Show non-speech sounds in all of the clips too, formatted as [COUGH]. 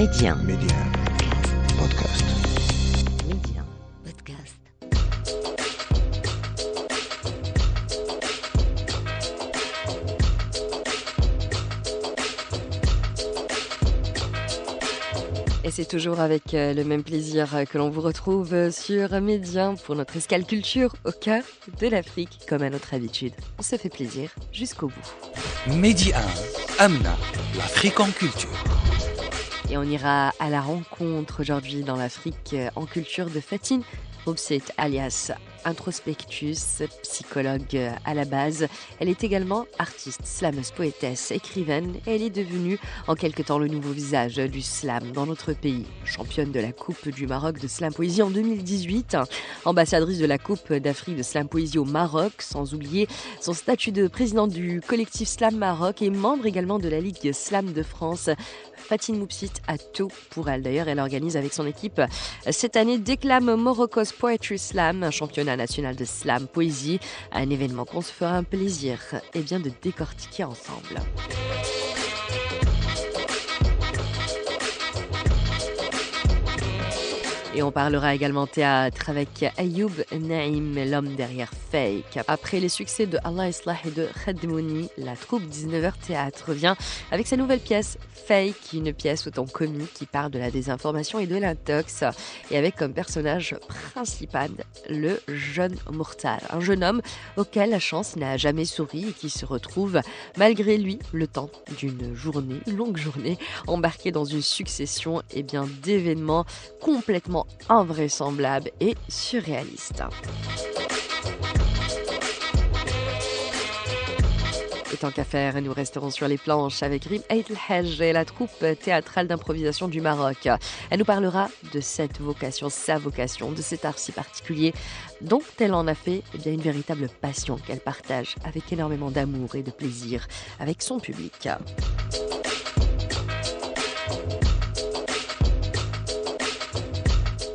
Média. Média. Podcast. Média. Podcast. Et c'est toujours avec euh, le même plaisir euh, que l'on vous retrouve euh, sur Média pour notre escale culture au cœur de l'Afrique, comme à notre habitude. On se fait plaisir jusqu'au bout. Média 1. Amna. L'Afrique en culture. Et on ira à la rencontre aujourd'hui dans l'Afrique euh, en culture de Fatine Obset, alias introspectus, psychologue euh, à la base. Elle est également artiste, slameuse, poétesse, écrivaine elle est devenue en quelque temps le nouveau visage du slam dans notre pays. Championne de la Coupe du Maroc de slam poésie en 2018, ambassadrice de la Coupe d'Afrique de slam poésie au Maroc, sans oublier son statut de présidente du collectif Slam Maroc et membre également de la Ligue Slam de France. Fatine Moupsit a tout pour elle. D'ailleurs, elle organise avec son équipe cette année Déclame Morocco's Poetry Slam, un championnat national de slam poésie, un événement qu'on se fera un plaisir et bien de décortiquer ensemble. Et on parlera également théâtre avec Ayoub Naïm, l'homme derrière Fake. Après les succès de Allah Islah et de Khadmouni, la troupe 19h Théâtre revient avec sa nouvelle pièce Fake, une pièce autant comique qui parle de la désinformation et de l'intox, et avec comme personnage principal le jeune Murtar, un jeune homme auquel la chance n'a jamais souri et qui se retrouve malgré lui le temps d'une journée, une longue journée, embarqué dans une succession bien d'événements complètement invraisemblables et surréalistes. Et tant qu'à faire, nous resterons sur les planches avec Rim El et la troupe théâtrale d'improvisation du Maroc. Elle nous parlera de cette vocation, sa vocation, de cet art si particulier dont elle en a fait eh bien, une véritable passion qu'elle partage avec énormément d'amour et de plaisir avec son public.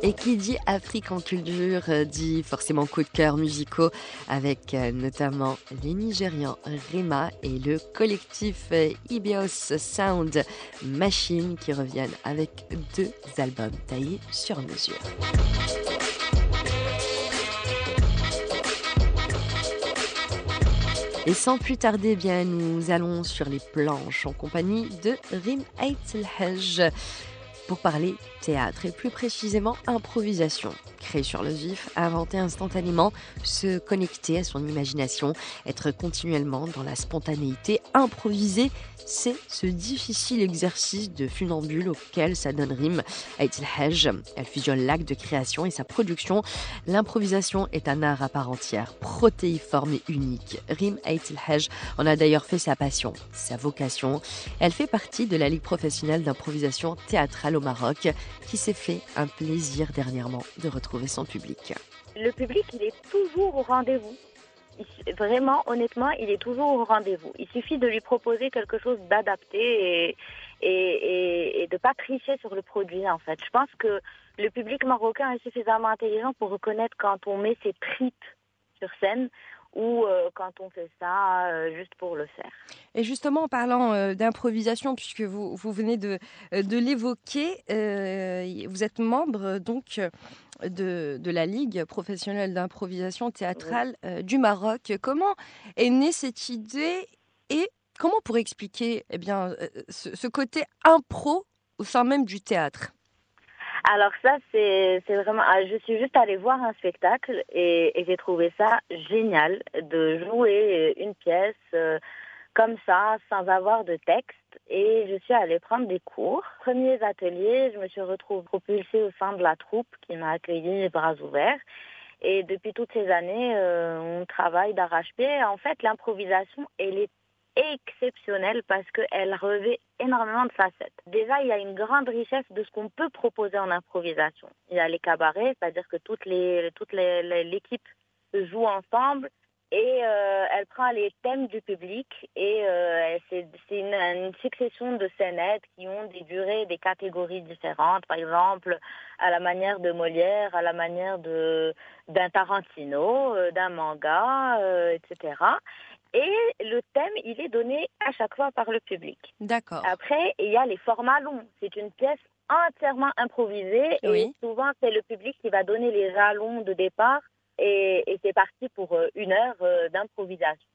Et qui dit Afrique en culture euh, dit forcément coup de cœur musicaux avec euh, notamment les Nigérians Rema et le collectif euh, Ibios Sound Machine qui reviennent avec deux albums taillés sur mesure. Et sans plus tarder, bien, nous allons sur les planches en compagnie de Rim Hajj pour parler théâtre et plus précisément improvisation. Créer sur le vif, inventer instantanément, se connecter à son imagination, être continuellement dans la spontanéité, improviser, c'est ce difficile exercice de funambule auquel ça donne rime. El Hajj, elle fusionne l'acte de création et sa production. L'improvisation est un art à part entière, protéiforme et unique. Rim El Hajj en a d'ailleurs fait sa passion, sa vocation. Elle fait partie de la Ligue professionnelle d'improvisation théâtrale Maroc, qui s'est fait un plaisir dernièrement de retrouver son public. Le public, il est toujours au rendez-vous. Vraiment, honnêtement, il est toujours au rendez-vous. Il suffit de lui proposer quelque chose d'adapté et de pas tricher sur le produit, en fait. Je pense que le public marocain est suffisamment intelligent pour reconnaître quand on met ses tripes sur scène ou euh, quand on fait ça euh, juste pour le faire. Et justement, en parlant euh, d'improvisation, puisque vous, vous venez de, de l'évoquer, vous êtes membre donc de, de la Ligue professionnelle d'improvisation théâtrale du Maroc. Comment est née cette idée et comment on pourrait expliquer eh bien, ce, ce côté impro au sein même du théâtre? Alors ça, c'est vraiment... ah, Je suis juste allée voir un spectacle et, j'ai trouvé ça génial de jouer une pièce euh, comme ça, sans avoir de texte. Et je suis allée prendre des cours. Premiers ateliers, je me suis retrouvée propulsée au sein de la troupe qui m'a accueillie les bras ouverts. Et depuis toutes ces années, euh, on travaille d'arrache-pied. En fait, l'improvisation, elle est exceptionnelle parce qu'elle revêt énormément de facettes. Déjà, il y a une grande richesse de ce qu'on peut proposer en improvisation. Il y a les cabarets, c'est-à-dire que toute l'équipe joue ensemble et euh, elle prend les thèmes du public et euh, c'est une, une succession de scénettes qui ont des durées, des catégories différentes. Par exemple, à la manière de Molière, à la manière d'un Tarantino, euh, d'un manga, etc. Et le thème, il est donné à chaque fois par le public. D'accord. Après, il y a les formats longs. C'est une pièce entièrement improvisé et souvent c'est le public qui va donner les jalons de départ et, et c'est parti pour euh, une heure euh, d'improvisation.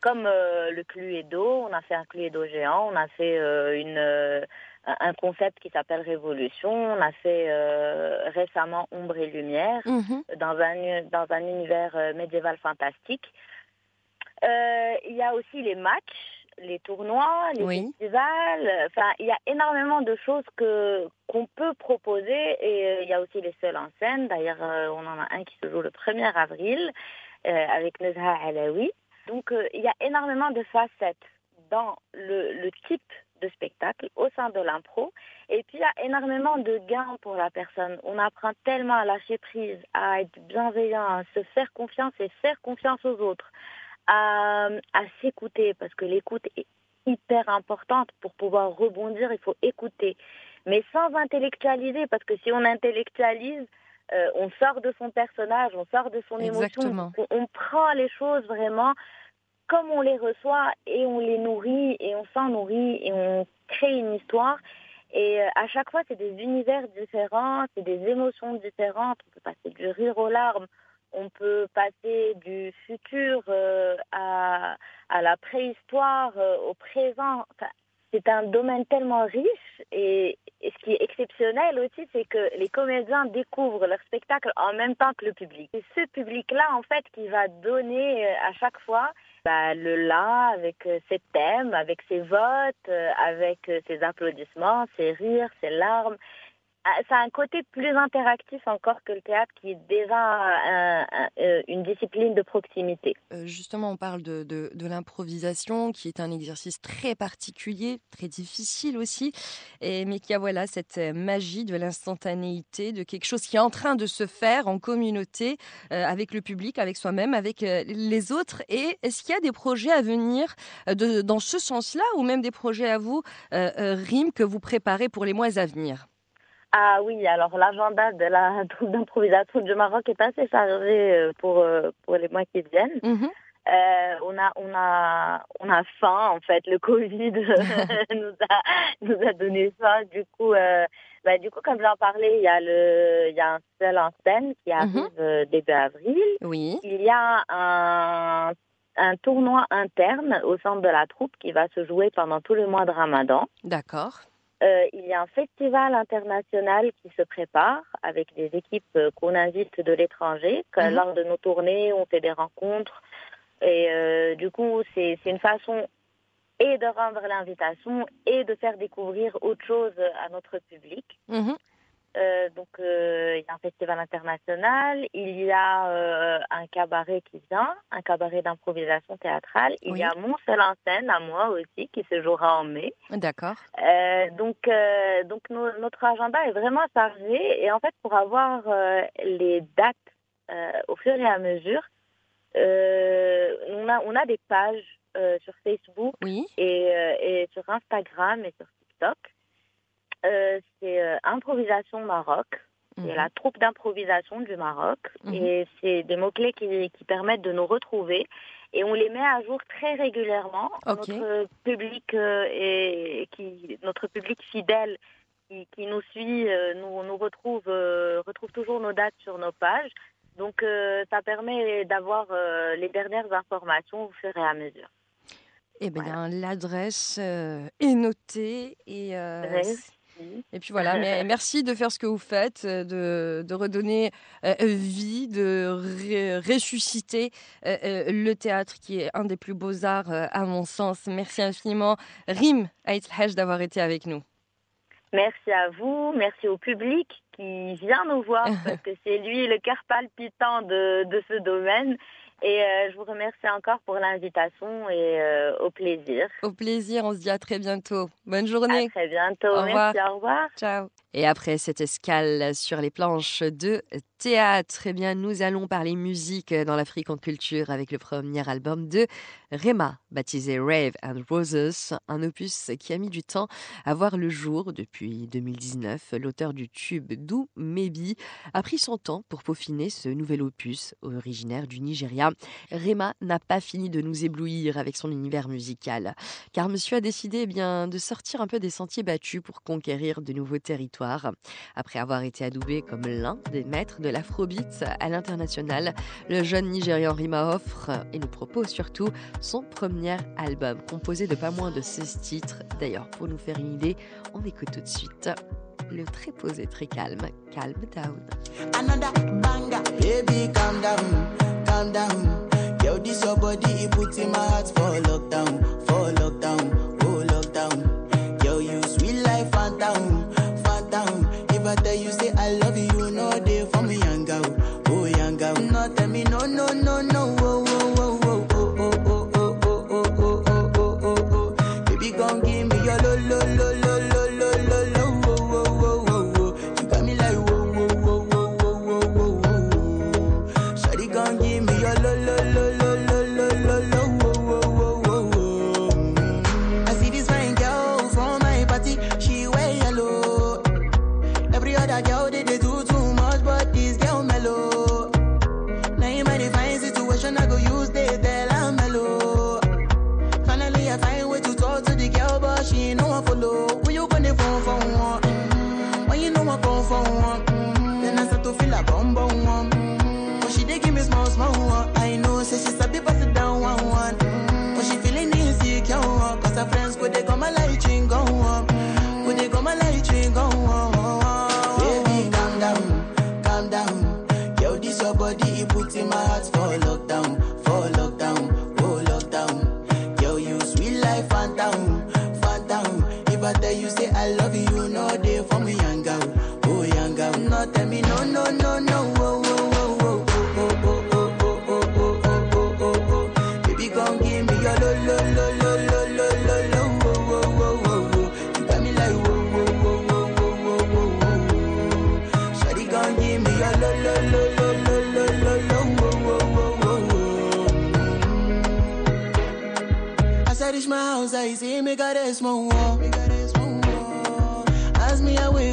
Comme euh, le Cluedo, on a fait un Cluedo géant, on a fait une, un concept qui s'appelle Révolution, on a fait récemment Ombre et Lumière mhm. dans, un, dans un univers médiéval fantastique. Il y a aussi les matchs les tournois, les festivals. Enfin, il y a énormément de choses que qu'on peut proposer et euh, il y a aussi les seuls en scène. D'ailleurs, euh, on en a un qui se joue le 1er avril euh, avec Nezha Alaoui. Donc, il y a énormément de facettes dans le, le type de spectacle au sein de l'impro. Et puis, il y a énormément de gains pour la personne. On apprend tellement à lâcher prise, à être bienveillant, à se faire confiance et faire confiance aux autres à, s'écouter parce que l'écoute est hyper importante pour pouvoir rebondir. Il faut écouter, mais sans intellectualiser parce que si on intellectualise, euh, on sort de son personnage, on sort de son émotion. On, prend les choses vraiment comme on les reçoit et on les nourrit et on s'en nourrit et on crée une histoire. Et euh, à chaque fois, c'est des univers différents, c'est des émotions différentes. On peut passer du rire aux larmes, on peut passer du futur euh, à, à, la préhistoire, euh, au présent. c'est un domaine tellement riche et, ce qui est exceptionnel aussi, c'est que les comédiens découvrent leur spectacle en même temps que le public. C'est ce public-là, en fait, qui va donner euh, à chaque fois bah, le là avec ses thèmes, avec ses votes, avec ses applaudissements, ses rires, ses larmes. Ah, ça a un côté plus interactif encore que le théâtre qui est déjà euh, une discipline de proximité. Euh, justement, on parle de, l'improvisation qui est un exercice très particulier, très difficile aussi, et, mais qui a voilà cette magie de l'instantanéité, de quelque chose qui est en train de se faire en communauté euh, avec le public, avec soi-même, avec les autres. Et est-ce qu'il y a des projets à venir dans ce sens-là ou même des projets à vous, RIM, que vous préparez pour les mois à venir? Ah oui, alors l'agenda de la [LAUGHS] troupe d'improvisation du Maroc est assez chargé euh, pour, euh, pour les mois qui viennent. Mhm. Euh, on a on a on a faim en fait le Covid [LAUGHS] nous a nous a donné faim du coup euh, bah, du coup comme j'en parlais il y a le il y a un seul en scène qui mhm. arrive début avril oui il y a un un tournoi interne au centre de la troupe qui va se jouer pendant tout le mois de Ramadan d'accord euh, il y a un festival international qui se prépare avec des équipes euh, qu'on invite de l'étranger. Mhm. Lors de nos tournées, on fait des rencontres. Et euh, du coup, c'est une façon et de rendre l'invitation et de faire découvrir autre chose à notre public. Mhm. Euh, donc, euh, il y a un festival international, il y a euh, un cabaret qui vient, un cabaret d'improvisation théâtrale. Il y a mon seul en scène à moi aussi qui se jouera en mai. D'accord. donc, donc notre agenda est vraiment chargé et en fait, pour avoir les dates au fur et à mesure, on a on a des pages sur Facebook et, et sur Instagram et sur TikTok. Euh, c'est euh, Improvisation Maroc. C'est mhm. la troupe d'improvisation du Maroc. Mhm. Et c'est des mots-clés qui, qui, permettent de nous retrouver. Et on les met à jour très régulièrement. Notre public euh, et qui, notre public fidèle qui, qui nous suit, nous, nous retrouve, retrouve toujours nos dates sur nos pages. Donc ça permet d'avoir les dernières informations au fur et à mesure. Eh bien, l'adresse est notée et et puis voilà, mais [LAUGHS] merci de faire ce que vous faites, de, de redonner euh, vie, de ressusciter euh, euh, le théâtre qui est un des plus beaux arts à mon sens. Merci infiniment, Rim Haj, d'avoir été avec nous. Merci à vous, merci au public qui vient nous voir [LAUGHS] parce que c'est lui le cœur palpitant de, de ce domaine. Et euh, je vous remercie encore pour l'invitation et euh, au plaisir. Au plaisir, on se dit à très bientôt. Bonne journée. À très bientôt. Au Merci, au revoir. Ciao. Et après cette escale sur les planches de théâtre, eh bien, nous allons parler musique dans l'Afrique en culture avec le premier album de Rema, baptisé Rave and Roses, un opus qui a mis du temps à voir le jour depuis 2019. L'auteur du tube Do Maybe a pris son temps pour peaufiner ce nouvel opus originaire du Nigeria. Rema n'a pas fini de nous éblouir avec son univers musical, car monsieur a décidé eh bien, de sortir un peu des sentiers battus pour conquérir de nouveaux territoires Après avoir été adoubé comme l'un des maîtres de l'afrobeat à l'international, le jeune Nigérian Rima offre et nous propose surtout son premier album composé de pas moins de 16 titres. D'ailleurs, pour nous faire une idée, on écoute tout de suite le très posé, très calme, Calm Down. I you say I love you, For one, then I start to feel a bum bum one. But she dey give me small small one. I know, say she sabi y see me cares, mo, hazme away.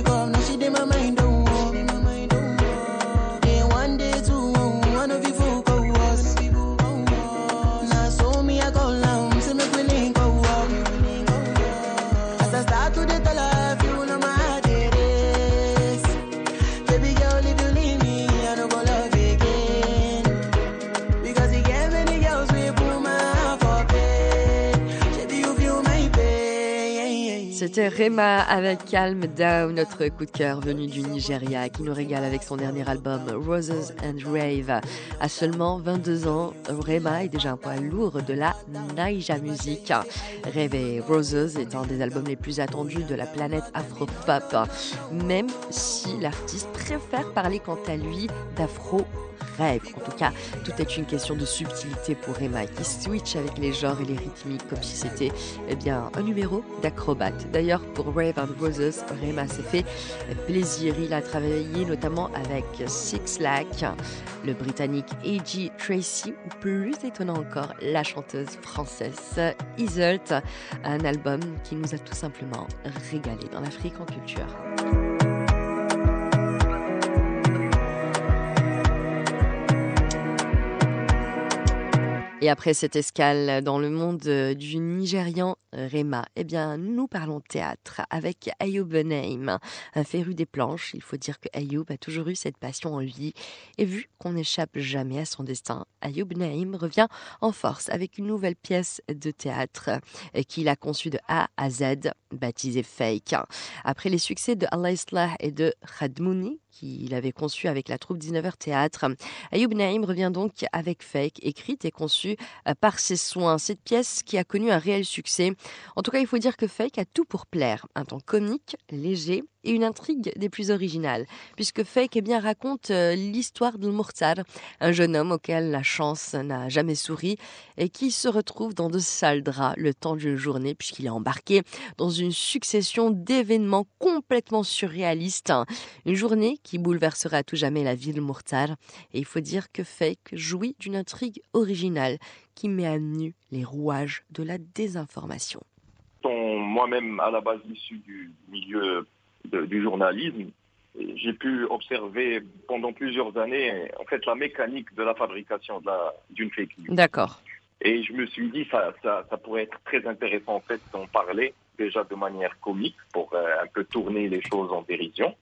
C'était Rema avec Calm Down, notre coup de cœur venu du Nigeria, qui nous régale avec son dernier album Roses and Rave. À seulement 22 ans, Rema est déjà un poids lourd de la Naija Music. Rave et Roses est un des albums les plus attendus de la planète afro-pop, même si l'artiste préfère parler quant à lui d'afro rêve. En tout cas, tout est une question de subtilité pour Rema qui switch avec les genres et les rythmiques comme si c'était eh bien un numéro d'acrobate. D'ailleurs, pour Rave and Roses, Rema s'est fait plaisir. Il a travaillé notamment avec Six Lack, le britannique A.G. Tracy ou plus étonnant encore, la chanteuse française Isolt. Un album qui nous a tout simplement régalé dans l'Afrique en culture. Et après cette escale dans le monde euh, du Nigérian Rema, eh bien, nous parlons théâtre avec Ayoub Naïm, un féru des planches. Il faut dire que Ayoub a toujours eu cette passion en lui. Et vu qu'on n'échappe jamais à son destin, Ayoub Naïm revient en force avec une nouvelle pièce de théâtre euh, qu'il a conçue de A à Z, baptisée Fake. Après les succès de Allah et de Khadmouni, qu'il avait conçu avec la troupe 19h Théâtre. Ayoub Naïm revient donc avec Fake, écrite et conçue euh, par ses soins. Cette pièce qui a connu un réel succès. En tout cas, il faut dire que Fake a tout pour plaire. Un ton comique, léger et une intrigue des plus originales, puisque Fake eh bien, raconte euh, l'histoire de Murtar, un jeune homme auquel la chance n'a jamais souri et qui se retrouve dans de sales draps le temps d'une journée, puisqu'il est embarqué dans une succession d'événements complètement surréalistes. Une journée qui bouleversera à tout jamais la ville Murtar. Et il faut dire que Fake jouit d'une intrigue originale qui met à nu les rouages de la désinformation. Moi-même à la base issu du milieu de- du journalisme, j'ai pu observer pendant plusieurs années en fait la mécanique de la fabrication la- d'une fake news. D'accord. Et je me suis dit ça, ça, ça pourrait être très intéressant en fait d'en parler déjà de manière comique pour euh, un peu tourner les choses en dérision,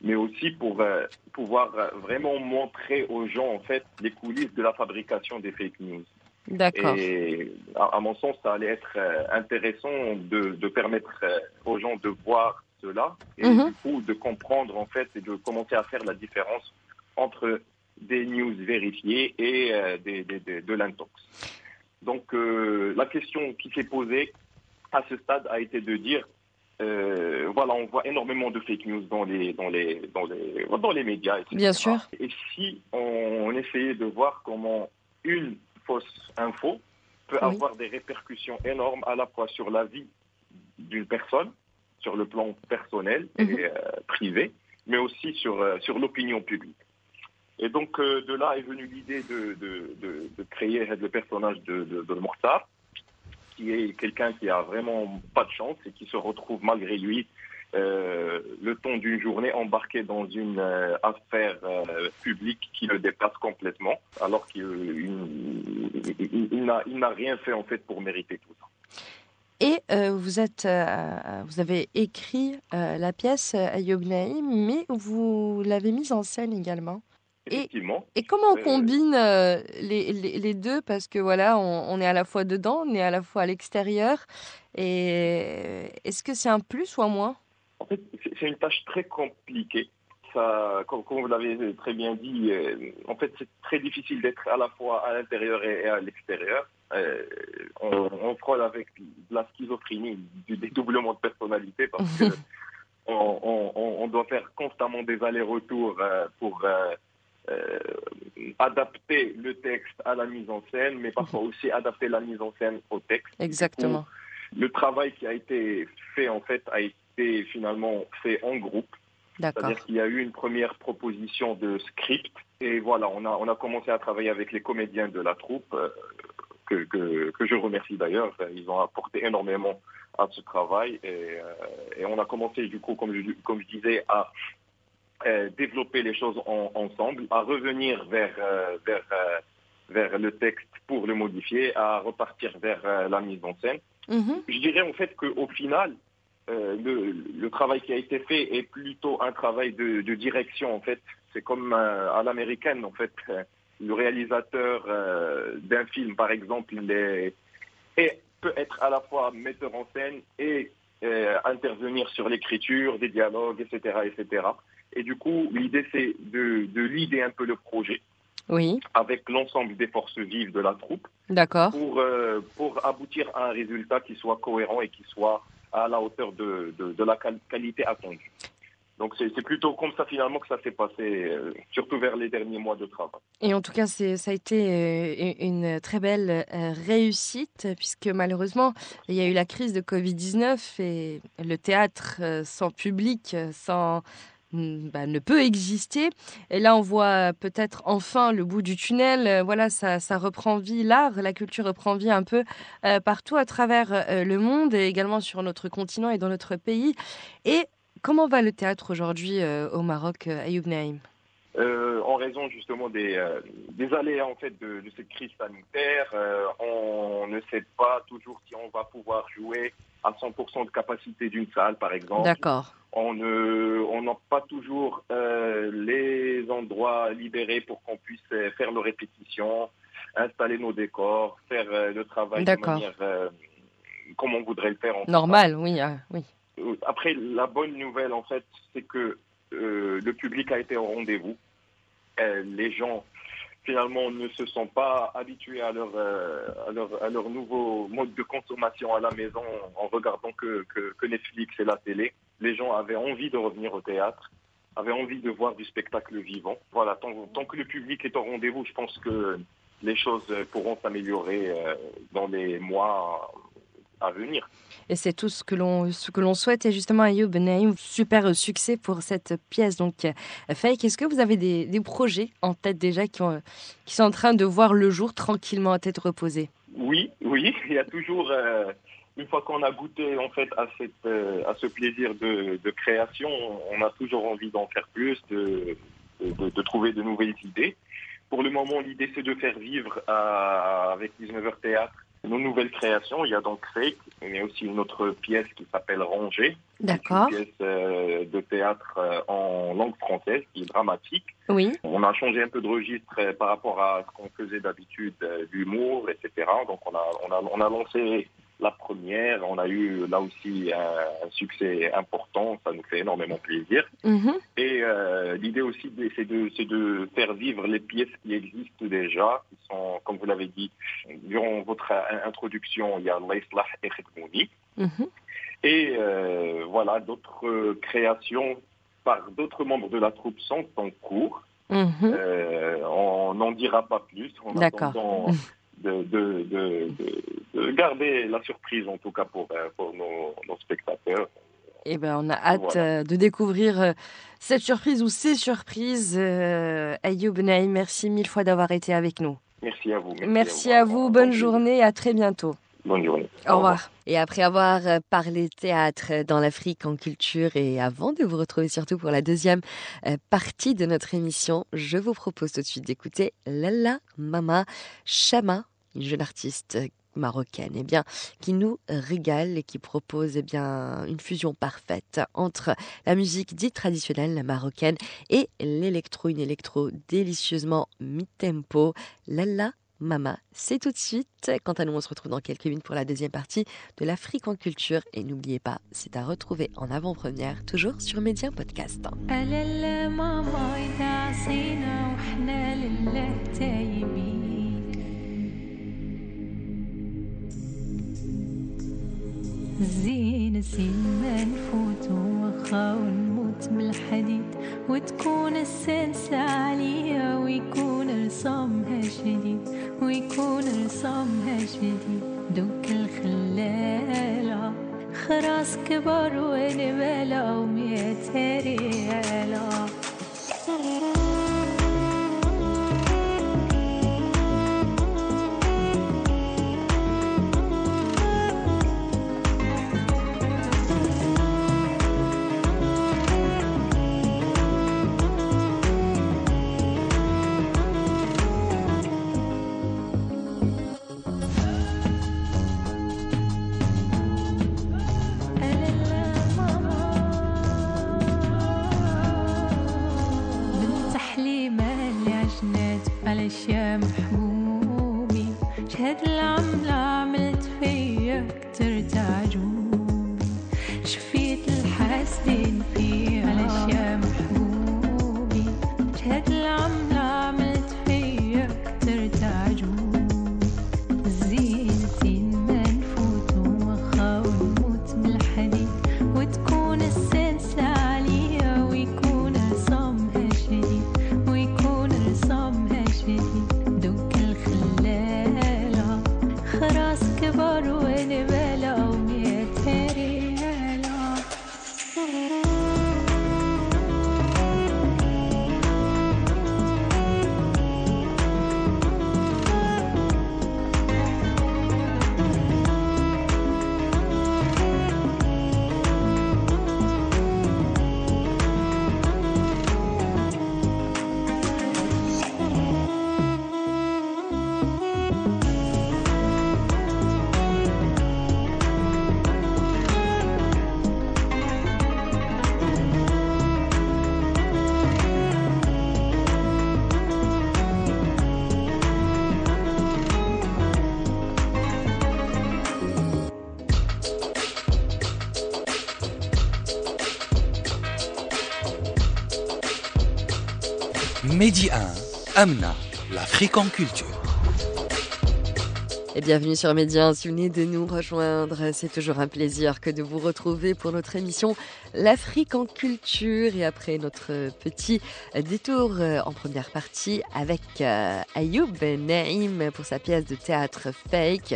mais aussi pour euh, pouvoir euh, vraiment montrer aux gens en fait les coulisses de la fabrication des fake news. D'accord. Et à, à mon sens, ça allait être euh, intéressant de, de permettre aux gens de voir cela et Mhm. du coup de comprendre en fait et de commencer à faire la différence entre des news vérifiées et euh, des, des- des- de l'intox. Donc euh, la question qui s'est posée à ce stade a été de dire euh, voilà, on voit énormément de fake news dans les dans les dans les dans les médias. etc. Bien sûr. Et si on, essayait de voir comment une fausse info peut Oui. avoir des répercussions énormes à la fois sur la vie d'une personne, sur le plan personnel et Mhm. euh, privé, mais aussi sur euh, sur l'opinion publique. Et donc euh, de là est venue l'idée de, de, de, de créer le personnage de, de, de Mortar, qui est quelqu'un qui a vraiment pas de chance et qui se retrouve malgré lui euh, le temps d'une journée embarqué dans une euh, affaire publique qui le dépasse complètement, alors qu'il il- il n'a rien fait en fait pour mériter tout ça. Et euh, vous êtes, euh, vous avez écrit euh, la pièce Ayoub Naïm, mais vous l'avez mise en scène également. Et-. Et comment on combine les, les, les deux? Parce que voilà, on, on est à la fois dedans, on est à la fois à l'extérieur. Et est-ce que c'est un plus ou un moins? En fait, c'est une tâche très compliquée. Ça, comme, comme vous l'avez très bien dit, en fait, c'est très difficile d'être à la fois à l'intérieur et à l'extérieur. Euh, on, on frôle avec de la schizophrénie, du dédoublement de personnalité parce que [LAUGHS] on, on- on- on doit faire constamment des allers-retours euh, pour euh, adapter le texte à la mise en scène, mais parfois aussi adapter la mise en scène au texte. Exactement. Le travail qui a été fait, en fait, a été finalement fait en groupe. C'est-à-dire qu'il y a eu une première proposition de script et voilà, on a, on a commencé à travailler avec les comédiens de la troupe, que, que, que je remercie d'ailleurs. Ils ont apporté énormément à ce travail et, euh, et on a commencé du coup, comme je, comme je disais, à euh, développer les choses en- ensemble, à revenir vers, euh, vers, vers le texte pour le modifier, à repartir vers la mise en scène. Mhm. Je dirais en fait qu'au final, euh, le, le travail qui a été fait est plutôt un travail de, de direction en fait. C'est comme euh, à l'américaine en fait. Le réalisateur euh, d'un film par exemple, il est, est- peut être à la fois metteur en scène et euh, intervenir sur l'écriture, des dialogues, etc., etc. Et du coup, l'idée c'est de, de leader un peu le projet Oui, avec l'ensemble des forces vives de la troupe d'accord. pour, euh, pour aboutir à un résultat qui soit cohérent et qui soit à la hauteur de, de, de la qual- qualité attendue. Donc c'est plutôt comme ça finalement que ça s'est passé, euh, surtout vers les derniers mois de travail. Et en tout cas, ça a été euh, une très belle euh, réussite, puisque malheureusement, il y a eu la crise de Covid-19 et le théâtre sans public, sans, mm, bah, ne peut exister. Et là, on voit peut-être enfin le bout du tunnel. Voilà, ça, reprend vie, l'art, la culture reprend vie un peu partout à travers le monde et également sur notre continent et dans notre pays. Et comment va le théâtre aujourd'hui euh, au Maroc, euh, Ayoub Naïm? Euh, en raison justement des, euh, des aléas en fait de, de cette crise sanitaire, euh, on ne sait pas toujours si on va pouvoir jouer à 100% de capacité d'une salle, par exemple. D'accord. On ne, on n'a pas toujours les endroits libérés pour qu'on puisse faire nos répétitions, installer nos décors, faire le travail de manière comme on voudrait le faire. en Normal, oui, ah, oui. Euh, Après, la bonne nouvelle, en fait, c'est que euh, le public a été au rendez-vous. Euh, les gens, finalement, ne se sont pas habitués à leur, à leur, nouveau mode de consommation à la maison en regardant que, que, Netflix et la télé. Les gens avaient envie de revenir au théâtre, avaient envie de voir du spectacle vivant. Voilà, tant, que le public est au rendez-vous, je pense que les choses pourront s'améliorer dans les mois à venir. Et c'est tout ce que l'on ce que l'on souhaite. Et justement, Ayoub Naïm, super succès pour cette pièce. Donc, euh, Fake, est-ce que vous avez des, des projets en tête déjà qui, ont, qui sont en train de voir le jour tranquillement à tête reposée? Oui, oui, [LAUGHS] il y a toujours, euh, une fois qu'on a goûté en fait à, cette, euh, à ce plaisir de, de création, on a toujours envie d'en faire plus, de, de, de trouver de nouvelles idées. Pour le moment, l'idée c'est de faire vivre à- avec 19h Théâtre nos nouvelles créations. Il y a donc Fake, mais aussi une autre pièce qui s'appelle Rangée. D'accord. Une pièce euh, de théâtre euh, en langue française qui est dramatique. Oui. On a changé un peu de registre euh, par rapport à ce qu'on faisait d'habitude, l'humour, etc. Donc on a, on, a, on a lancé la première, on a eu là aussi un, un succès important, ça nous fait énormément plaisir. Mhm. Et euh, l'idée aussi, c'est de, c'est de faire vivre les pièces qui existent déjà, qui sont, comme vous l'avez dit, durant votre euh, introduction, il y a l'Islah et Khidmouni. Mhm. Et euh, voilà, d'autres créations par d'autres membres de la troupe sont en cours. Mhm. Euh, on n'en dira pas plus en attendant [LAUGHS] de, de, de, de- de garder la surprise, en tout cas pour, euh, pour nos, nos spectateurs. Eh ben, on a hâte Voilà. euh, de découvrir euh, cette surprise ou ces surprises. Ayoub Naïm, merci mille fois d'avoir été avec nous. Merci à vous. Merci à vous, bonne journée, à très bientôt. Au revoir. Et après avoir euh, parlé théâtre dans l'Afrique en culture et avant de vous retrouver surtout pour la deuxième euh, partie de notre émission, je vous propose tout de suite d'écouter Lalla Mama Chama, une jeune artiste marocaine, eh bien, qui nous régale et qui propose eh bien, une fusion parfaite entre la musique dite traditionnelle marocaine et l'électro, une électro délicieusement mi-tempo. Lalla Mama, c'est tout de suite. Quant à nous, on se retrouve dans quelques minutes pour la deuxième partie de l'Afrique en culture. Et n'oubliez pas, c'est à retrouver en avant-première, toujours sur Média Podcast. ألا ماما إذا عصينا وإحنا لله تايبين زين زين ما نفوت وخا ونموت من الحديد وتكون السنسة عالية ويكون رسامها شديد ويكون رسامها شديد. دوك الخلالة خراس كبر ونبالة ومية ريالة. علاش نتقبل يا محبوبي. شهاد العملة عملت فيا كتر تعب Medi 1, Amna, l'Afrique en culture. Et bienvenue sur Média. Si vous venez de nous rejoindre, c'est toujours un plaisir que de vous retrouver pour notre émission L'Afrique en culture. Et après notre petit détour euh, en première partie avec euh, Ayoub Naïm pour sa pièce de théâtre Fake,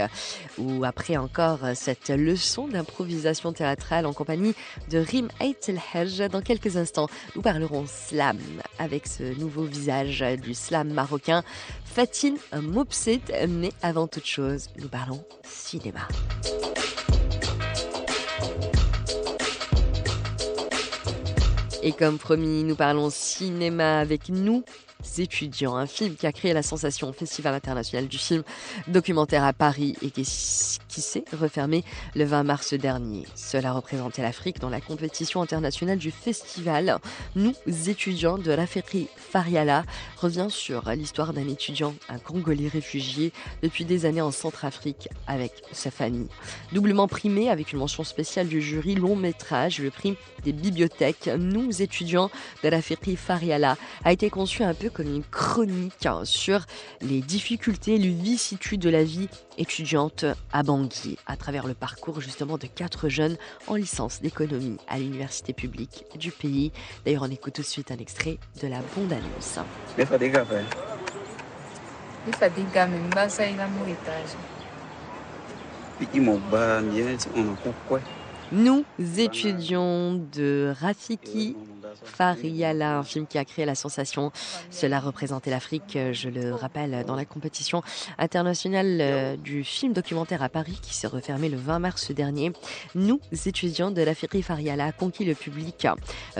ou après encore cette leçon d'improvisation théâtrale en compagnie de Rim Hajj. Dans quelques instants, nous parlerons slam avec ce nouveau visage du slam marocain. Fatine Moupset, mais avant toute chose, nous parlons cinéma. Et comme promis, nous parlons cinéma avec nous. étudiants, un film qui a créé la sensation au Festival international du film documentaire à Paris et qui, qui s'est refermé le 20 mars dernier. Cela représentait l'Afrique dans la compétition internationale du festival. Nous, étudiants de Rafiki Fariala, revient sur l'histoire d'un étudiant, un Congolais réfugié depuis des années en Centrafrique avec sa famille. Doublement primé avec une mention spéciale du jury long métrage, le prix des bibliothèques, Nous, étudiants de Rafiki Fariala, a été conçu un peu comme une chronique sur les difficultés, les vicissitudes de la vie étudiante à Bangui, à travers le parcours justement de quatre jeunes en licence d'économie à l'université publique du pays. D'ailleurs, on écoute tout de suite un extrait de la bande-annonce. Nous étudions de Rafiki Fariala, un film qui a créé la sensation. Cela représentait l'Afrique, je le rappelle, dans la compétition internationale euh, du film documentaire à Paris qui s'est refermée le 20 mars dernier. Nous, étudiants de l'Afrique Fariala, a conquis le public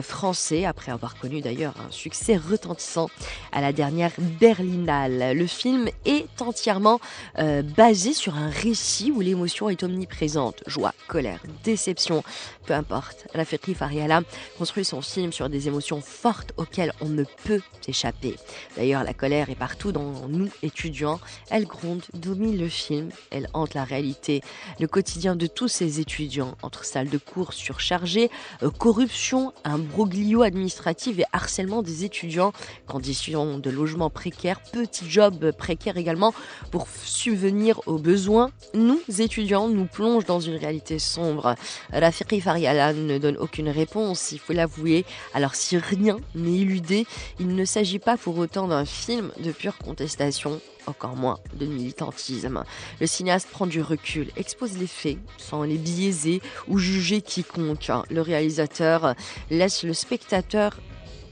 français après avoir connu d'ailleurs un succès retentissant à la dernière Berlinale. Le film est entièrement euh, basé sur un récit où l'émotion est omniprésente. Joie, colère, déception, peu importe. L'Afrique Fariala construit son film sur des émotions fortes auxquelles on ne peut s'échapper. D'ailleurs, la colère est partout dans nous, étudiants. Elle gronde, domine le film, elle hante la réalité, le quotidien de tous ces étudiants, entre salles de cours surchargées, euh, corruption, imbroglio administratif et harcèlement des étudiants, conditions de logement précaires, petits jobs précaires également pour subvenir aux besoins. Nous, étudiants, nous plonge dans une réalité sombre. Rafiki Fariala ne donne aucune réponse, il faut l'avouer, alors si rien n'est éludé, il ne s'agit pas pour autant d'un film de pure contestation, encore moins de militantisme. Le cinéaste prend du recul, expose les faits sans les biaiser ou juger quiconque. Le réalisateur laisse le spectateur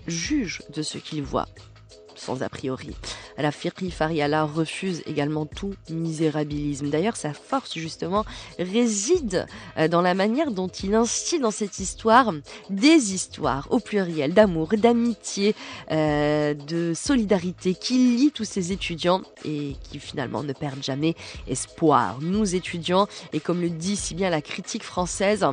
juge de ce qu'il voit sans a priori. La Firki Fariala refuse également tout misérabilisme. D'ailleurs, sa force justement réside euh, dans la manière dont il instille dans cette histoire des histoires au pluriel d'amour, d'amitié, euh, de solidarité qui lient tous ces étudiants et qui finalement ne perdent jamais espoir. Nous étudiants, et comme le dit si bien la critique française,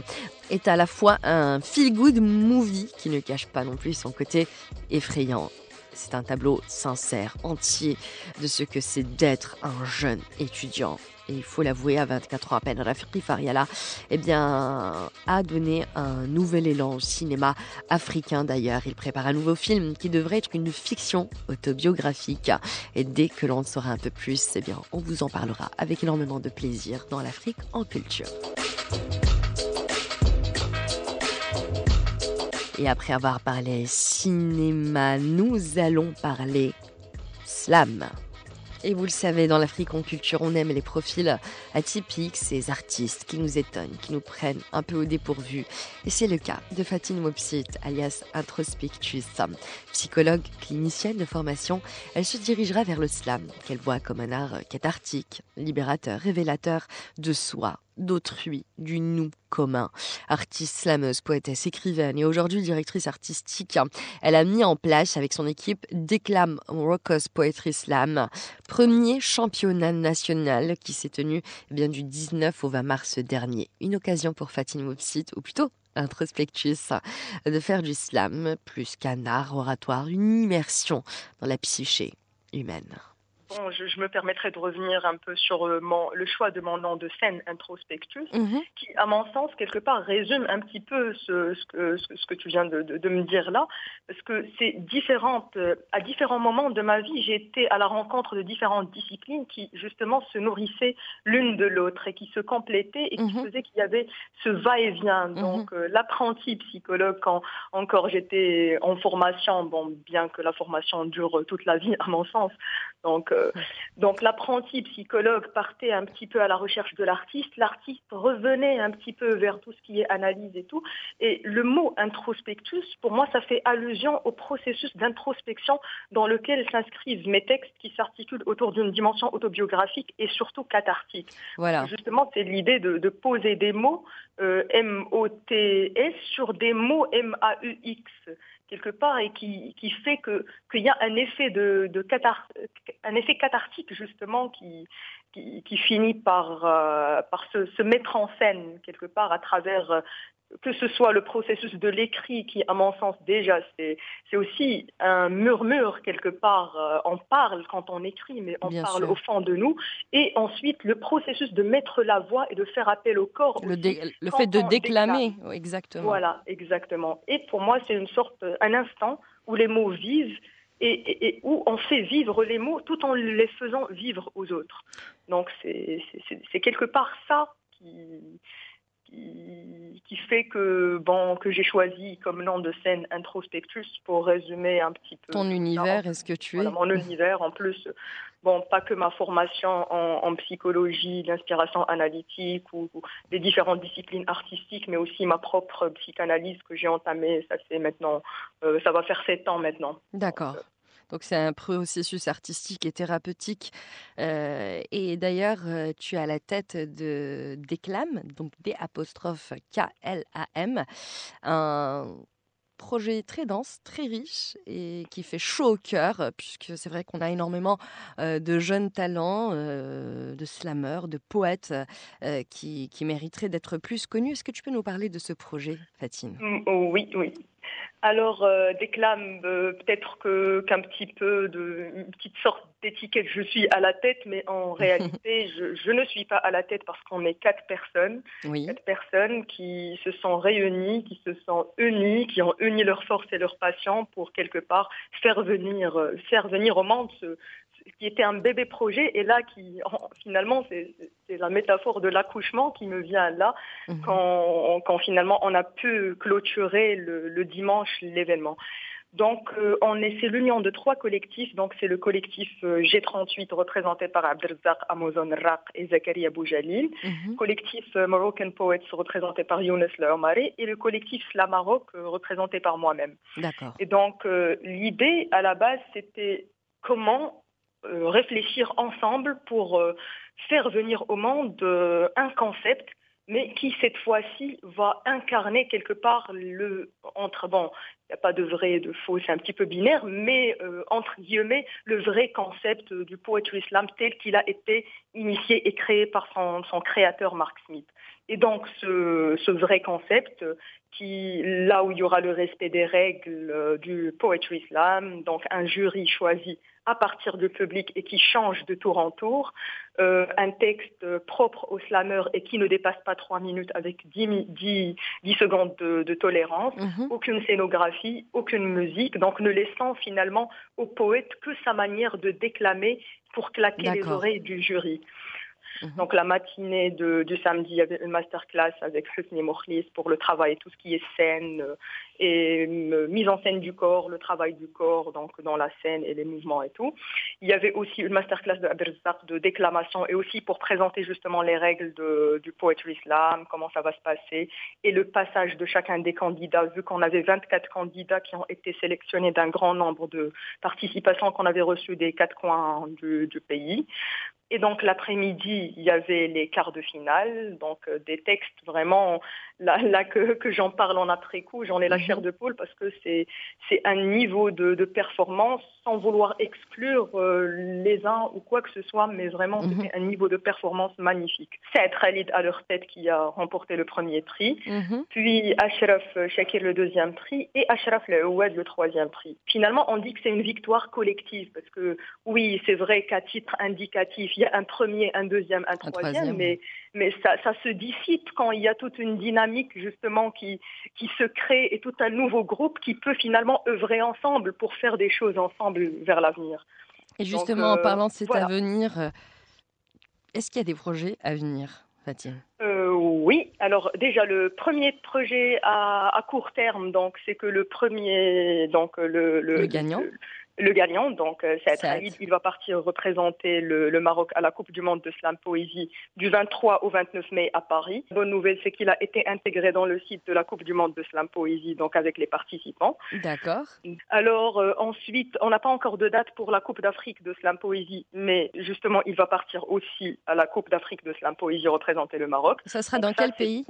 est à la fois un feel-good movie qui ne cache pas non plus son côté effrayant c'est un tableau sincère, entier de ce que c'est d'être un jeune étudiant. Et il faut l'avouer, à 24 ans à peine, Rafiki Fariala eh bien, a donné un nouvel élan au cinéma africain d'ailleurs. Il prépare un nouveau film qui devrait être une fiction autobiographique. Et dès que l'on en saura un peu plus, eh bien, on vous en parlera avec énormément de plaisir dans l'Afrique en culture. Et après avoir parlé cinéma, nous allons parler slam. Et vous le savez, dans l'Afrique en culture, on aime les profils atypiques, ces artistes qui nous étonnent, qui nous prennent un peu au dépourvu. Et c'est le cas de Fatine Mopsit, alias Introspectus. Psychologue clinicienne de formation, elle se dirigera vers le slam, qu'elle voit comme un art cathartique, libérateur, révélateur de soi, d'autrui, du nous commun. Artiste slameuse, poétesse, écrivaine et aujourd'hui directrice artistique, elle a mis en place avec son équipe Déclame Rocos Poetry Slam, premier championnat national qui s'est tenu eh bien du 19 au 20 mars dernier. Une occasion pour Fatine Moupsit, ou plutôt introspectus, de faire du slam plus qu'un art oratoire, une immersion dans la psyché humaine. Bon, je, je, me permettrai de revenir un peu sur euh, mon, le choix de mon nom de scène, Introspectus, Mhm. qui, à mon sens, quelque part, résume un petit peu ce, ce, que, ce, ce que tu viens de, de, de me dire là, parce que c'est différentes, euh, à différents moments de ma vie, j'ai été à la rencontre de différentes disciplines qui, justement, se nourrissaient l'une de l'autre et qui se complétaient et qui Mhm. faisaient qu'il y avait ce va-et-vient. Donc, euh, l'apprenti psychologue, quand encore j'étais en formation, bon, bien que la formation dure toute la vie, à mon sens, donc, euh, donc l'apprenti psychologue partait un petit peu à la recherche de l'artiste, l'artiste revenait un petit peu vers tout ce qui est analyse et tout. Et le mot introspectus, pour moi, ça fait allusion au processus d'introspection dans lequel s'inscrivent mes textes qui s'articulent autour d'une dimension autobiographique et surtout cathartique. Voilà. Justement, c'est l'idée de, de poser des mots euh, M-O-T-S sur des mots M-A-U-X quelque part et qui, qui fait que qu'il y a un effet de, de cathar, un effet cathartique justement qui qui, qui finit par euh, par se, se, mettre en scène quelque part à travers euh, que ce soit le processus de l'écrit qui, à mon sens, déjà, c'est, aussi un murmure quelque part. Euh, on parle quand on écrit, mais on Bien parle sûr. au fond de nous. Et ensuite, le processus de mettre la voix et de faire appel au corps. Le, aussi, fait de déclamer, déclame. exactement. Voilà, exactement. Et pour moi, c'est une sorte, un instant où les mots vivent et, et- et où on fait vivre les mots tout en les faisant vivre aux autres. Donc c'est quelque part ça qui, qui, qui fait que bon que j'ai choisi comme nom de scène Introspectus pour résumer un petit peu Ton univers, est-ce que tu Voilà, es mon [LAUGHS] univers. En plus bon pas que ma formation en, en psychologie d'inspiration analytique ou, ou des différentes disciplines artistiques mais aussi ma propre psychanalyse que j'ai entamée ça c'est maintenant euh, ça va faire sept ans maintenant. D'accord. Donc c'est un processus artistique et thérapeutique. Euh, et d'ailleurs, euh, tu à la tête de Déclame, donc D apostrophe K-L-A-M, un projet très dense, très riche et qui fait chaud au cœur, puisque c'est vrai qu'on a énormément euh, de jeunes talents, de slameurs, de poètes qui, qui mériteraient d'être plus connus. Est-ce que tu peux nous parler de ce projet, Fatine? Mm, oh, oui oui alors euh, déclame euh, peut-être que qu'un petit peu de une petite sorte d'étiquette je suis à la tête mais en [LAUGHS] réalité je, je ne suis pas à la tête parce qu'on est quatre personnes. Oui, quatre personnes qui se sont réunies, qui se sont unies, qui ont uni leurs forces et leurs passions pour quelque part faire venir, euh, faire venir au monde ce qui était un bébé projet et là qui en- finalement c'est la métaphore de l'accouchement qui me vient là Mhm. quand, quand finalement on a pu clôturer le, le dimanche l'événement. Donc, euh, on est, c'est l'union de trois collectifs. Donc, c'est le collectif euh, G38 représenté par Abdelzak Amazon Raq et Zakaria Boujalil Mhm. collectif euh, Moroccan Poets représenté par Younes Le Omari et le collectif La Maroc euh, représenté par moi-même. d'accord. Et donc euh, l'idée à la base c'était comment réfléchir ensemble pour euh, faire venir au monde euh, un concept mais qui cette fois-ci va incarner quelque part le entre bon il n'y a pas de vrai et de faux c'est un petit peu binaire mais euh, entre guillemets le vrai concept euh, du poetry slam tel qu'il a été initié et créé par son, créateur Mark Smith. Et donc ce, vrai concept euh, là où il y aura le respect des règles euh, du poetry slam donc un jury choisi à partir du public et qui change de tour en tour euh, un texte propre aux slameurs et qui ne dépasse pas trois minutes avec 10, mi- 10, 10 secondes de, de tolérance, Mhm. aucune scénographie, aucune musique, donc ne laissant finalement au poète que sa manière de déclamer pour claquer les oreilles du jury. Mhm. Donc la matinée de, du samedi, il y avait une masterclass avec Husni Mokhlis pour le travail, tout ce qui est scène euh, et euh, mise en scène du corps, le travail du corps, donc dans la scène et les mouvements et tout. Il y avait aussi une masterclass de de déclamation et aussi pour présenter justement les règles de, du poetry slam, comment ça va se passer et le passage de chacun des candidats, vu qu'on avait 24 candidats qui ont été sélectionnés d'un grand nombre de participations qu'on avait reçues des quatre coins du pays. Et donc l'après-midi, il y avait les quarts de finale, donc euh, des textes vraiment là, là que, que j'en parle en après-coup, j'en ai la Mhm. chair de poule parce que c'est un niveau de, de performance sans vouloir exclure euh, les uns ou quoi que ce soit, mais vraiment c'était un niveau de performance magnifique. C'est Khalid à leur tête qui a remporté le premier prix Mhm. puis Ashraf Shakir le deuxième prix et Ashraf Ouad le troisième prix. Finalement, on dit que c'est une victoire collective parce que oui, c'est vrai qu'à titre indicatif, il y a un premier, un deuxième, un troisième, troisième. mais mais ça, ça se dissipe quand il y a toute une dynamique justement qui qui se crée et tout un nouveau groupe qui peut finalement œuvrer ensemble pour faire des choses ensemble vers l'avenir. Et Donc, justement, en euh, parlant de cet voilà. avenir, euh, est-ce qu'il y a des projets à venir, Fatine Euh, oui, alors déjà le premier projet à, à court terme, donc c'est que le premier, donc le, Le gagnant. Le, gagnant, donc euh. Khalid, il va partir représenter le, le Maroc à la Coupe du Monde de Slam Poésie du 23 au 29 mai à Paris. Bonne nouvelle, c'est qu'il a été intégré dans le site de la Coupe du Monde de Slam Poésie, donc avec les participants. D'accord. Alors euh, ensuite, on n'a pas encore de date pour la Coupe d'Afrique de Slam Poésie, mais justement, il va partir aussi à la Coupe d'Afrique de Slam Poésie représenter le Maroc. Ça sera Donc dans ça, quel c'est pays?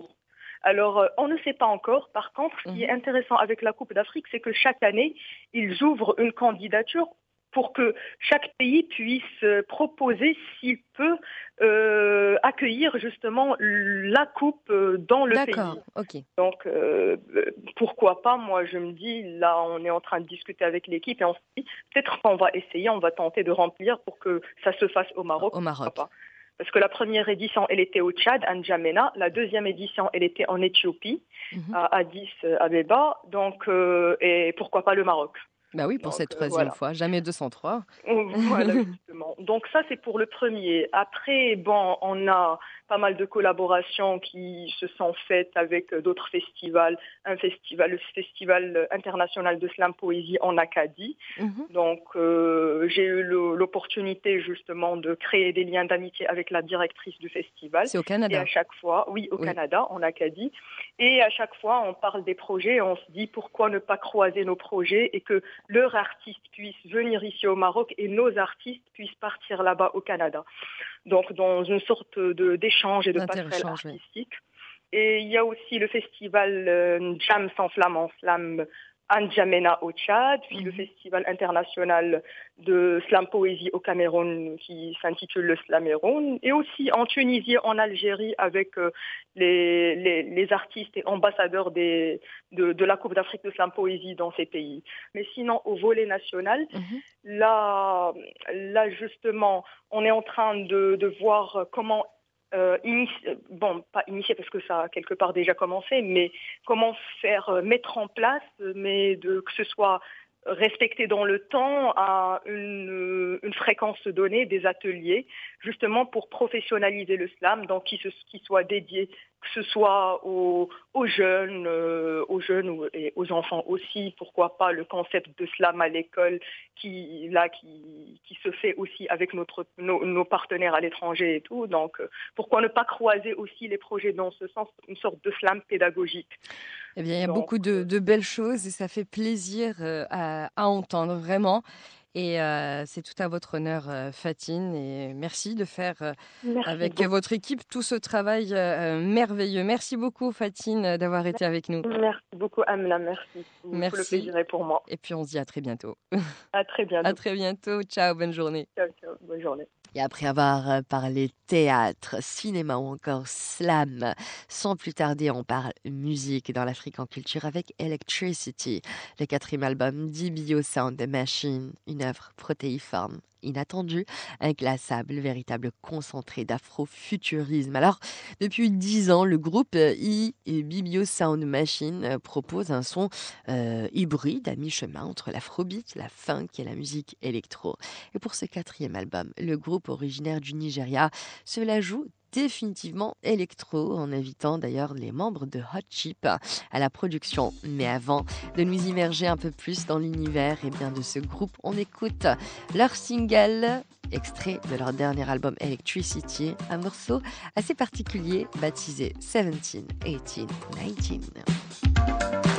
Alors, euh, on ne sait pas encore. Par contre, ce qui est intéressant avec la Coupe d'Afrique, c'est que chaque année, ils ouvrent une candidature pour que chaque pays puisse euh, proposer s'il peut euh, accueillir justement la coupe dans le pays. D'accord, ok. Donc euh, pourquoi pas? Moi, je me dis là, on est en train de discuter avec l'équipe et on se dit peut-être qu'on va essayer, on va tenter de remplir pour que ça se fasse au Maroc. Au Maroc. pourquoi pas? Parce que la première édition, elle était au Tchad, à N'Djamena. La deuxième édition, elle était en Éthiopie, Mhm. à Addis Abeba. Donc, euh, et pourquoi pas le Maroc Bah oui, pour Donc, cette euh, troisième voilà. fois, jamais 203. Voilà, [LAUGHS] justement. Donc ça, c'est pour le premier. Après, bon, on a pas mal de collaborations qui se sont faites avec euh, d'autres festivals. Un festival, le Festival international de slam poésie en Acadie. Mhm. Donc, euh, j'ai eu l'opportunité justement de créer des liens d'amitié avec la directrice du festival. C'est au Et Canada. à chaque fois, oui, au Oui. Canada, en Acadie. Et à chaque fois, on parle des projets et on se dit pourquoi ne pas croiser nos projets et que leurs artistes puissent venir ici au Maroc et nos artistes puissent partir là-bas au Canada. Donc, dans une sorte de- d'échange et de passerelle oui. artistique. Et il y a aussi le festival euh, Jam sans flamme en slam à N'Djamena au Tchad, puis le Mhm. festival international de slam poésie au Cameroun qui s'intitule le Slameroun, et aussi en Tunisie, en Algérie, avec euh, les, les, les artistes et ambassadeurs des, de, de la Coupe d'Afrique de slam poésie dans ces pays. Mais sinon, au volet national, Mhm. là, là justement, on est en train de, de voir comment euh, initier, bon, pas initier parce que ça a quelque part déjà commencé, mais comment faire euh, mettre en place, euh, mais de, que ce soit respecté dans le temps à une, euh, une fréquence donnée des ateliers, justement pour professionnaliser le slam, donc qui, se, qui soit dédié, que ce soit aux, jeunes, euh, aux jeunes ou- et aux enfants aussi, pourquoi pas le concept de slam à l'école qui là qui, qui se fait aussi avec notre nos, nos partenaires à l'étranger et tout. Donc euh, pourquoi ne pas croiser aussi les projets dans ce sens, une sorte de slam pédagogique. Eh bien, il y a beaucoup de, euh, de belles choses et ça fait plaisir euh, à, à entendre, vraiment. Et euh, c'est tout à votre honneur, Fatine. Et merci de faire euh, Merci avec beaucoup. votre équipe tout ce travail euh, merveilleux. Merci beaucoup, Fatine, d'avoir été avec nous. Merci beaucoup Amla, merci. Tout le Merci. plaisir est pour moi. Et puis, on se dit à très bientôt. À très [LAUGHS] bientôt. À très bientôt. Ciao, bonne journée. Ciao, ciao. Bonne journée. Et après avoir euh, parlé théâtre, cinéma ou encore slam, sans plus tarder, on parle musique dans l'Afrique en culture avec Electricity, le quatrième album d'Ibio Sound Machine, une œuvre protéiforme, inattendue, inclassable, véritable concentré d'afrofuturisme. Alors, depuis dix ans, le groupe euh, I Bibio Sound Machine euh, propose un son euh, hybride à mi-chemin entre l'afrobeat, la funk et la musique électro. Et pour ce quatrième album, le groupe originaire du Nigeria se la joue définitivement électro, en invitant d'ailleurs les membres de Hot Chip à la production. Mais avant de nous immerger un peu plus dans l'univers et bien de ce groupe, on écoute leur single, extrait de leur dernier album Electricity, un morceau assez particulier baptisé 17, 18, 19.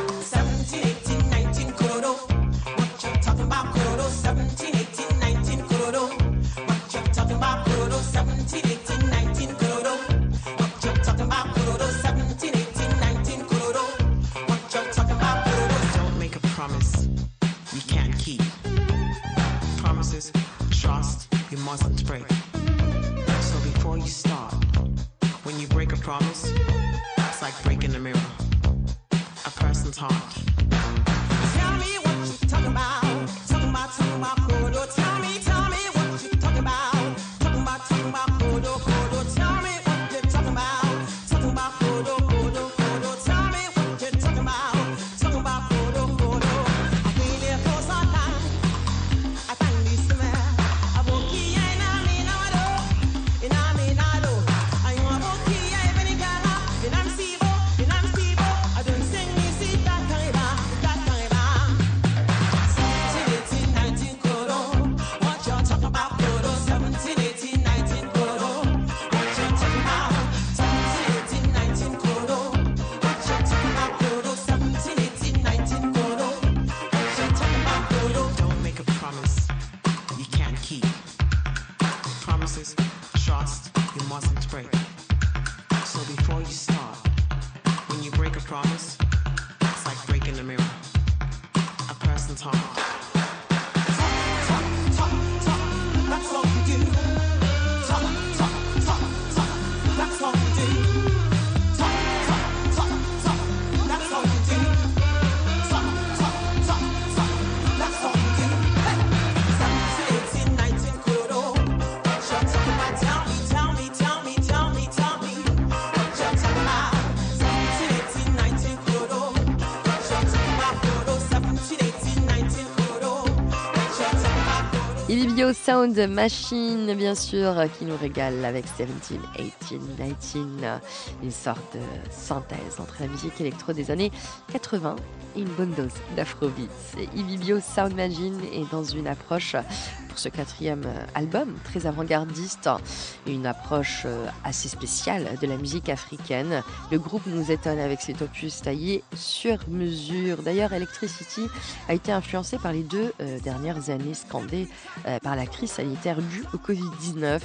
Sound Machine, bien sûr, qui nous régale avec 17, 18, 19, une sorte de synthèse entre la musique électro des années 80 et une bonne dose d'afrobeat. Ibibio Sound Machine est dans une approche ce quatrième euh, album très avant-gardiste, une approche euh, assez spéciale de la musique africaine. Le groupe nous étonne avec cet opus taillé sur mesure. D'ailleurs, Electricity a été influencé par les deux euh, dernières années scandées par la crise sanitaire due au Covid-19.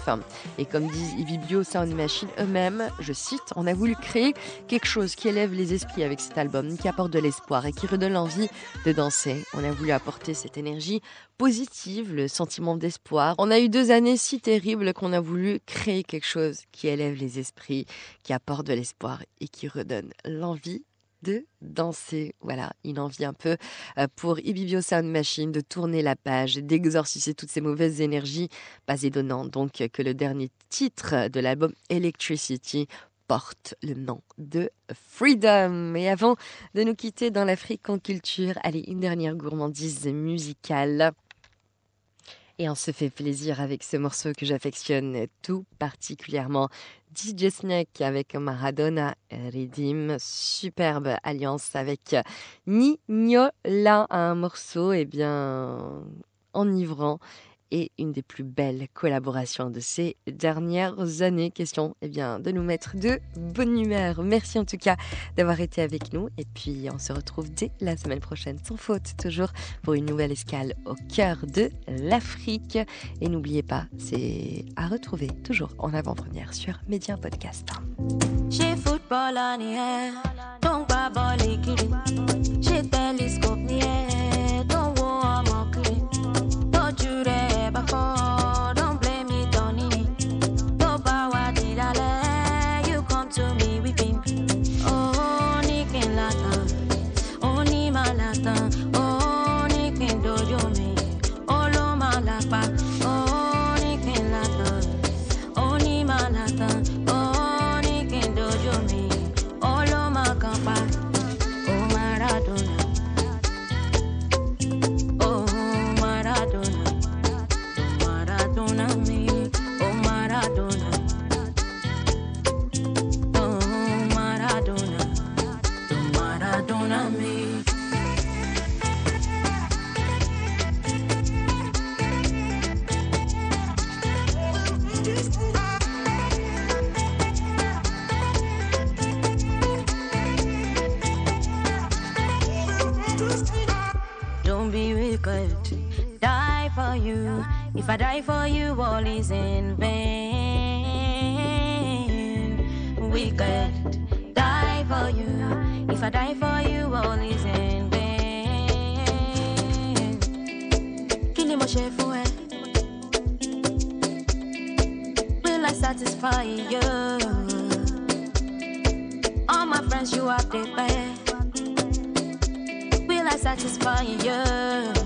Et comme disent Ibibio Sound Machine eux-mêmes, je cite, on a voulu créer quelque chose qui élève les esprits avec cet album, qui apporte de l'espoir et qui redonne l'envie de danser. On a voulu apporter cette énergie positive, le sentiment d'espoir. On a eu deux années si terribles qu'on a voulu créer quelque chose qui élève les esprits, qui apporte de l'espoir et qui redonne l'envie de danser. Voilà, une envie un peu euh, pour Ibibio Sound Machine de tourner la page, d'exorciser toutes ces mauvaises énergies. Pas étonnant donc que le dernier titre de l'album Electricity porte le nom de Freedom. Et avant de nous quitter dans l'Afrique en culture, allez, une dernière gourmandise musicale. Et on se fait plaisir avec ce morceau que j'affectionne tout particulièrement. DJ Snake avec Maradona Redim. Superbe alliance avec Nignola. Un morceau, eh bien, enivrant et une des plus belles collaborations de ces dernières années. Question eh bien, de nous mettre de bonne humeur. Merci en tout cas d'avoir été avec nous. Et puis on se retrouve dès la semaine prochaine, sans faute, toujours pour une nouvelle escale au cœur de l'Afrique. Et n'oubliez pas, c'est à retrouver toujours en avant-première sur Média Podcast. She football friends, you are best. Will I satisfy you?